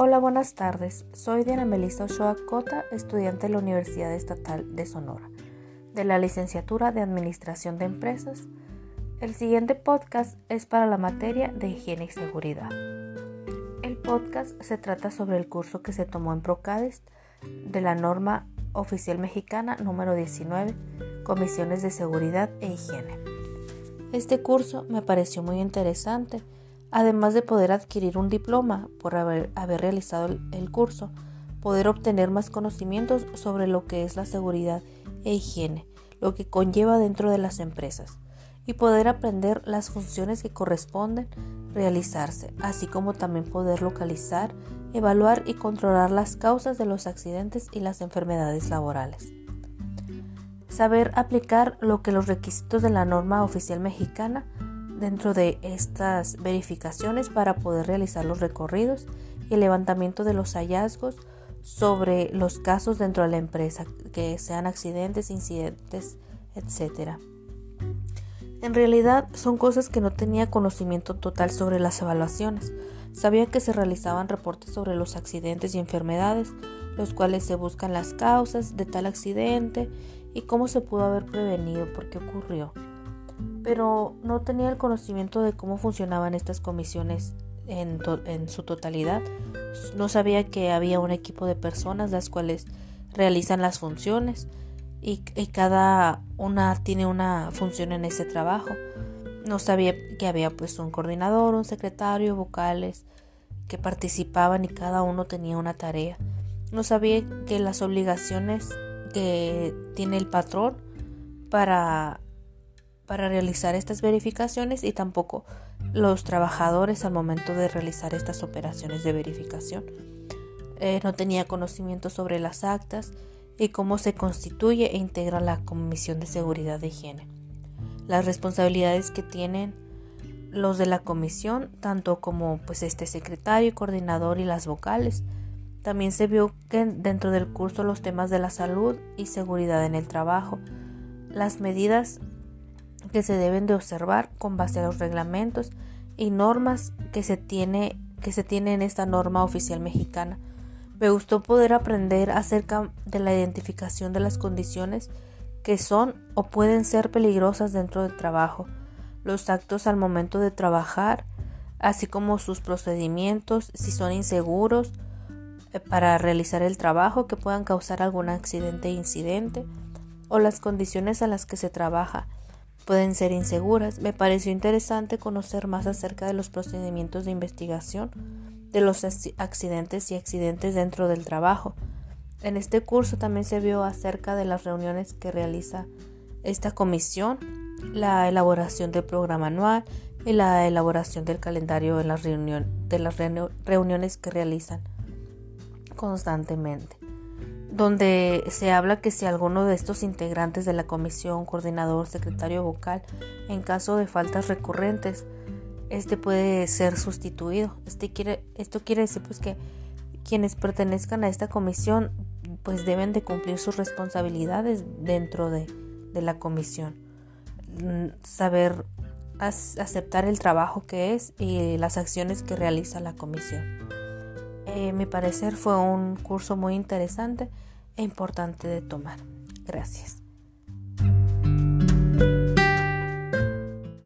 Hola, buenas tardes. Soy Diana Melissa Ochoa Cota, estudiante de la Universidad Estatal de Sonora, de la licenciatura de Administración de Empresas. El siguiente podcast es para la materia de higiene y seguridad. El podcast se trata sobre el curso que se tomó en Procadest de la norma oficial mexicana número 19, Comisiones de Seguridad e Higiene. Este curso me pareció muy interesante además de poder adquirir un diploma por haber, realizado el, el, curso, poder obtener más conocimientos sobre lo que es la seguridad e higiene, lo que conlleva dentro de las empresas, y poder aprender las funciones que corresponden realizarse, así como también poder localizar, evaluar y controlar las causas de los accidentes y las enfermedades laborales. Saber aplicar lo que los requisitos de la norma oficial mexicana dentro de estas verificaciones para poder realizar los recorridos y el levantamiento de los hallazgos sobre los casos dentro de la empresa, que sean accidentes, incidentes, etc. En realidad son cosas que no tenía conocimiento total sobre las evaluaciones. Sabía que se realizaban reportes sobre los accidentes y enfermedades, los cuales se buscan las causas de tal accidente y cómo se pudo haber prevenido, por qué ocurrió pero no tenía el conocimiento de cómo funcionaban estas comisiones en, su totalidad. No sabía que había un equipo de personas las cuales realizan las funciones y, cada una tiene una función en ese trabajo. No sabía que había pues un coordinador, un secretario, vocales que participaban y cada uno tenía una tarea. No sabía que las obligaciones que tiene el patrón para para realizar estas verificaciones y tampoco los trabajadores al momento de realizar estas operaciones de verificación. Eh, no tenía conocimiento sobre las actas y cómo se constituye e integra la Comisión de Seguridad de Higiene. Las responsabilidades que tienen los de la comisión, tanto como pues este secretario, coordinador y las vocales. También se vio que dentro del curso los temas de la salud y seguridad en el trabajo, las medidas que se deben de observar con base a los reglamentos y normas que se tiene que se tiene en esta norma oficial mexicana. Me gustó poder aprender acerca de la identificación de las condiciones que son o pueden ser peligrosas dentro del trabajo, los actos al momento de trabajar, así como sus procedimientos, si son inseguros eh, para realizar el trabajo que puedan causar algún accidente e incidente, o las condiciones a las que se trabaja, pueden ser inseguras. Me pareció interesante conocer más acerca de los procedimientos de investigación de los accidentes y accidentes dentro del trabajo. En este curso también se vio acerca de las reuniones que realiza esta comisión, la elaboración del programa anual y la elaboración del calendario de las, reuniones que realizan constantemente donde se habla que si alguno de estos integrantes de la comisión, coordinador, secretario vocal, en caso de faltas recurrentes, este puede ser sustituido. Este quiere, esto quiere decir pues que quienes pertenezcan a esta comisión pues deben de cumplir sus responsabilidades dentro de, la comisión. Mm, saber aceptar el trabajo que es y las acciones que realiza la comisión. Eh, mi parecer fue un curso muy interesante e importante de tomar. Gracias.